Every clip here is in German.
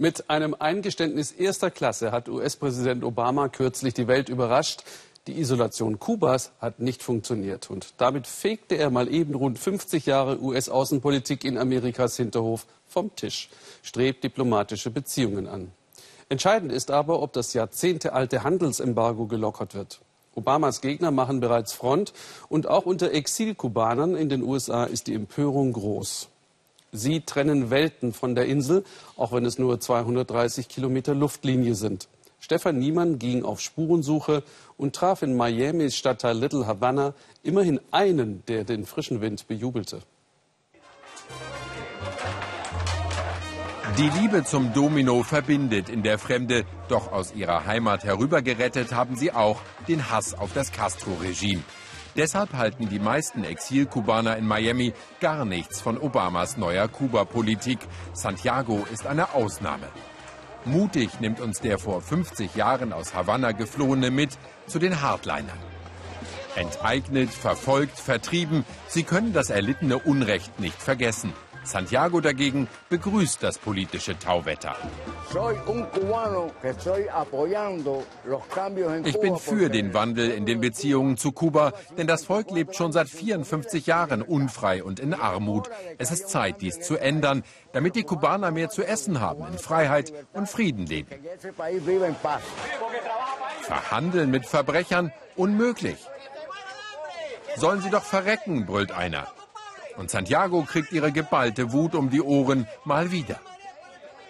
Mit einem Eingeständnis erster Klasse hat US-Präsident Obama kürzlich die Welt überrascht. Die Isolation Kubas hat nicht funktioniert. Und damit fegte er mal eben rund 50 Jahre US-Außenpolitik in Amerikas Hinterhof vom Tisch, strebt diplomatische Beziehungen an. Entscheidend ist aber, ob das jahrzehntealte Handelsembargo gelockert wird. Obamas Gegner machen bereits Front und auch unter Exilkubanern in den USA ist die Empörung groß. Sie trennen Welten von der Insel, auch wenn es nur 230 Kilometer Luftlinie sind. Stefan Niemann ging auf Spurensuche und traf in Miamis Stadtteil Little Havana immerhin einen, der den frischen Wind bejubelte. Die Liebe zum Domino verbindet in der Fremde, doch aus ihrer Heimat herübergerettet haben sie auch den Hass auf das Castro-Regime. Deshalb halten die meisten Exilkubaner in Miami gar nichts von Obamas neuer Kuba-Politik. Santiago ist eine Ausnahme. Mutig nimmt uns der vor 50 Jahren aus Havanna geflohene mit zu den Hardlinern. Enteignet, verfolgt, vertrieben, sie können das erlittene Unrecht nicht vergessen. Santiago dagegen begrüßt das politische Tauwetter. Ich bin für den Wandel in den Beziehungen zu Kuba, denn das Volk lebt schon seit 54 Jahren unfrei und in Armut. Es ist Zeit, dies zu ändern, damit die Kubaner mehr zu essen haben, in Freiheit und Frieden leben. Verhandeln mit Verbrechern unmöglich. Sollen sie doch verrecken, brüllt einer. Und Santiago kriegt ihre geballte Wut um die Ohren mal wieder.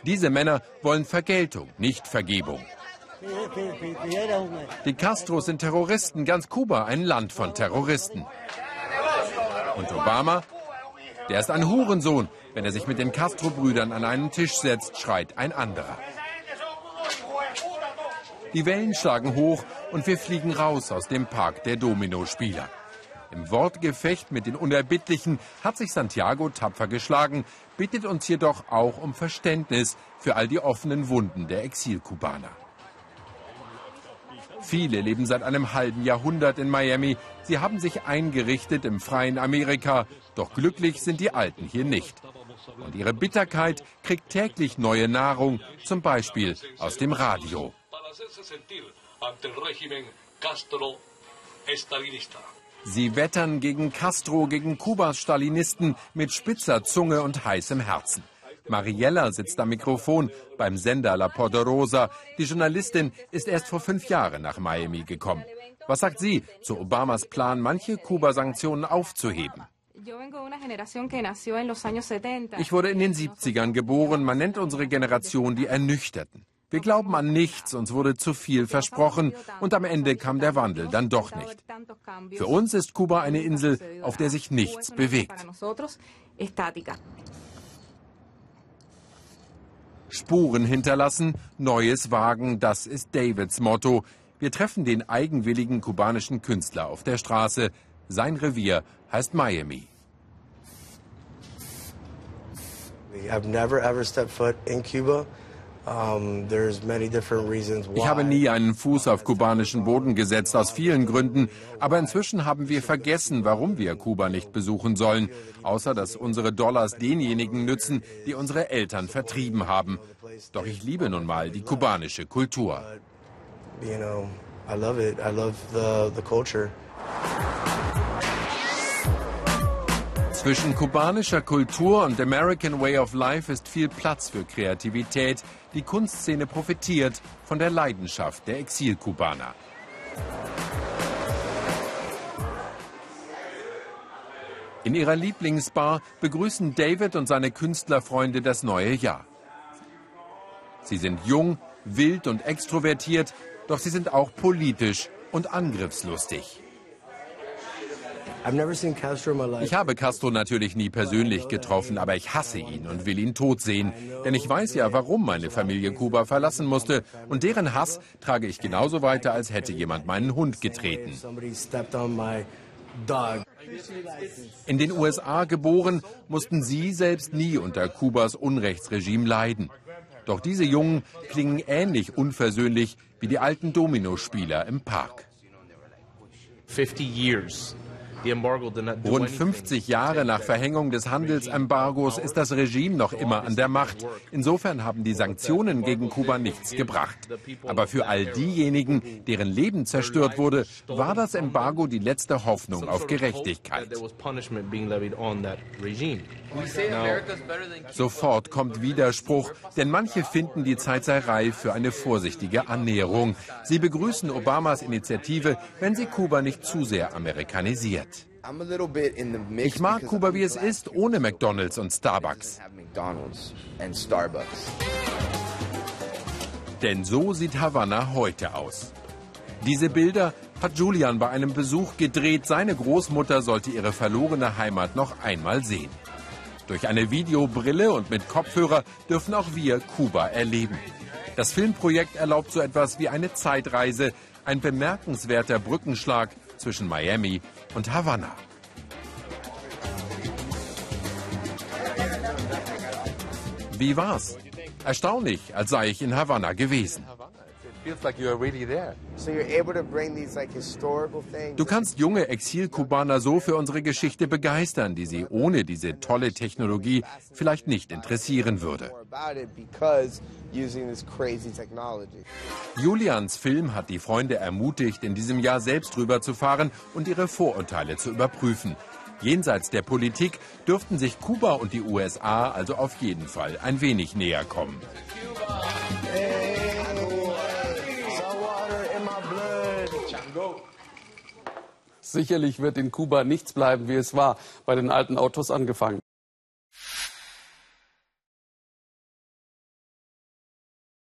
Diese Männer wollen Vergeltung, nicht Vergebung. Die Castros sind Terroristen, ganz Kuba ein Land von Terroristen. Und Obama? Der ist ein Hurensohn. Wenn er sich mit den Castro-Brüdern an einen Tisch setzt, schreit ein anderer. Die Wellen schlagen hoch und wir fliegen raus aus dem Park der Dominospieler. Im Wortgefecht mit den Unerbittlichen hat sich Santiago tapfer geschlagen, bittet uns jedoch auch um Verständnis für all die offenen Wunden der Exilkubaner. Viele leben seit einem halben Jahrhundert in Miami. Sie haben sich eingerichtet im freien Amerika, doch glücklich sind die Alten hier nicht. Und ihre Bitterkeit kriegt täglich neue Nahrung, zum Beispiel aus dem Radio. Sie wettern gegen Castro, gegen Kubas Stalinisten mit spitzer Zunge und heißem Herzen. Mariella sitzt am Mikrofon beim Sender La Poderosa. Die Journalistin ist erst vor fünf Jahren nach Miami gekommen. Was sagt sie zu Obamas Plan, manche Kuba-Sanktionen aufzuheben? Ich wurde in den 70ern geboren. Man nennt unsere Generation die Ernüchterten. Wir glauben an nichts, uns wurde zu viel versprochen und am Ende kam der Wandel dann doch nicht. Für uns ist Kuba eine Insel, auf der sich nichts bewegt. Spuren hinterlassen, Neues wagen, das ist Davids Motto. Wir treffen den eigenwilligen kubanischen Künstler auf der Straße. Sein Revier heißt Miami. I've never ever stepped foot in Cuba. Ich habe nie einen Fuß auf kubanischen Boden gesetzt, aus vielen Gründen. Aber inzwischen haben wir vergessen, warum wir Kuba nicht besuchen sollen. Außer dass unsere Dollars denjenigen nützen, die unsere Eltern vertrieben haben. Doch ich liebe nun mal die kubanische Kultur. You know, I love it. I love the, the culture. Zwischen kubanischer Kultur und American Way of Life ist viel Platz für Kreativität. Die Kunstszene profitiert von der Leidenschaft der Exilkubaner. In ihrer Lieblingsbar begrüßen David und seine Künstlerfreunde das neue Jahr. Sie sind jung, wild und extrovertiert, doch sie sind auch politisch und angriffslustig. Ich habe Castro natürlich nie persönlich getroffen, aber ich hasse ihn und will ihn tot sehen. Denn ich weiß ja, warum meine Familie Kuba verlassen musste. Und deren Hass trage ich genauso weiter, als hätte jemand meinen Hund getreten. In den USA geboren, mussten sie selbst nie unter Kubas Unrechtsregime leiden. Doch diese Jungen klingen ähnlich unversöhnlich wie die alten Dominospieler im Park. 50 years Rund 50 Jahre nach Verhängung des Handelsembargos ist das Regime noch immer an der Macht. Insofern haben die Sanktionen gegen Kuba nichts gebracht. Aber für all diejenigen, deren Leben zerstört wurde, war das Embargo die letzte Hoffnung auf Gerechtigkeit. Sofort kommt Widerspruch, denn manche finden, die Zeit sei reif für eine vorsichtige Annäherung. Sie begrüßen Obamas Initiative, wenn sie Kuba nicht zu sehr amerikanisiert. Ich mag Kuba, wie es ist, ohne McDonald's und Starbucks. Denn so sieht Havanna heute aus. Diese Bilder hat Julian bei einem Besuch gedreht. Seine Großmutter sollte ihre verlorene Heimat noch einmal sehen. Durch eine Videobrille und mit Kopfhörer dürfen auch wir Kuba erleben. Das Filmprojekt erlaubt so etwas wie eine Zeitreise, ein bemerkenswerter Brückenschlag zwischen Miami und Havanna. Wie war's? Erstaunlich, als sei ich in Havanna gewesen. Du kannst junge Exilkubaner so für unsere Geschichte begeistern, die sie ohne diese tolle Technologie vielleicht nicht interessieren würde. Julians Film hat die Freunde ermutigt, in diesem Jahr selbst rüberzufahren und ihre Vorurteile zu überprüfen. Jenseits der Politik dürften sich Kuba und die USA also auf jeden Fall ein wenig näher kommen. Sicherlich wird in Kuba nichts bleiben, wie es war, bei den alten Autos angefangen.